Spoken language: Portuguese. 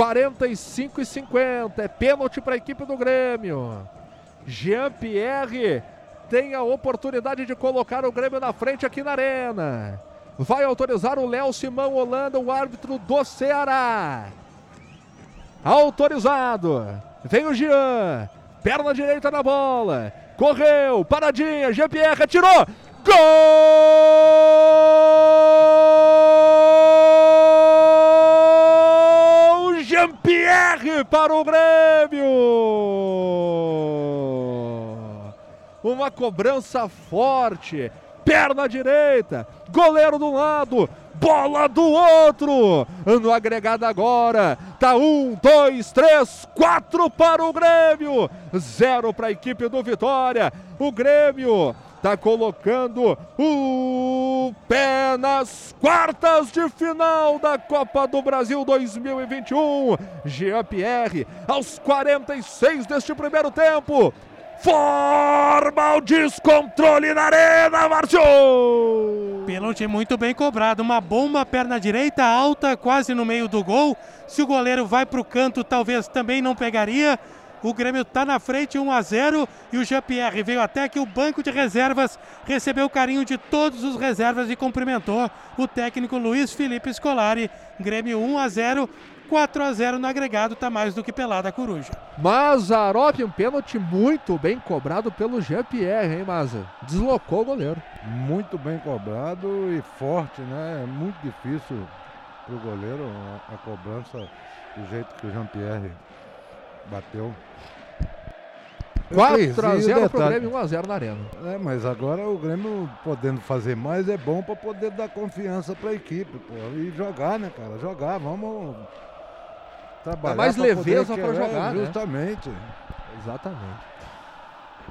45 e 50. É pênalti para a equipe do Grêmio. Jean-Pierre tem a oportunidade de colocar o Grêmio na frente aqui na Arena. Vai autorizar o Léo Simão Holanda, o árbitro do Ceará. Autorizado. Vem o Jean. Perna direita na bola. Correu. Paradinha. Jean-Pierre atirou. Gol! Jean-Pierre para o Grêmio! Uma cobrança forte. Perna direita. Goleiro do lado. Bola do outro. No agregado agora. Tá um, dois, três, quatro para o Grêmio. Zero para a equipe do Vitória. O Grêmio tá colocando o nas quartas de final da Copa do Brasil 2021. Jean Pierre, aos 46 deste primeiro tempo. Forma o descontrole na arena, Márcio! Pênalti muito bem cobrado. Uma bomba, perna direita alta, quase no meio do gol. Se o goleiro vai para o canto, talvez também não pegaria. O Grêmio está na frente, 1 a 0 e o Jean-Pierre veio até que o banco de reservas recebeu o carinho de todos os reservas e cumprimentou o técnico Luiz Felipe Scolari. Grêmio 1 a 0 4 a 0 no agregado, tá mais do que pelada a coruja. Mazarop, um pênalti muito bem cobrado pelo Jean-Pierre, hein, Maza? Deslocou o goleiro. Muito bem cobrado e forte, né? É muito difícil pro goleiro a, a cobrança do jeito que o Jean-Pierre bateu. 4 a 0 pro Grêmio, 1 a 0 na arena. É, mas agora o Grêmio podendo fazer mais é bom para poder dar confiança para a equipe, pô, e jogar, né, cara? Jogar, vamos trabalhar. Dá mais leveza para jogar, Justamente. Né? Exatamente.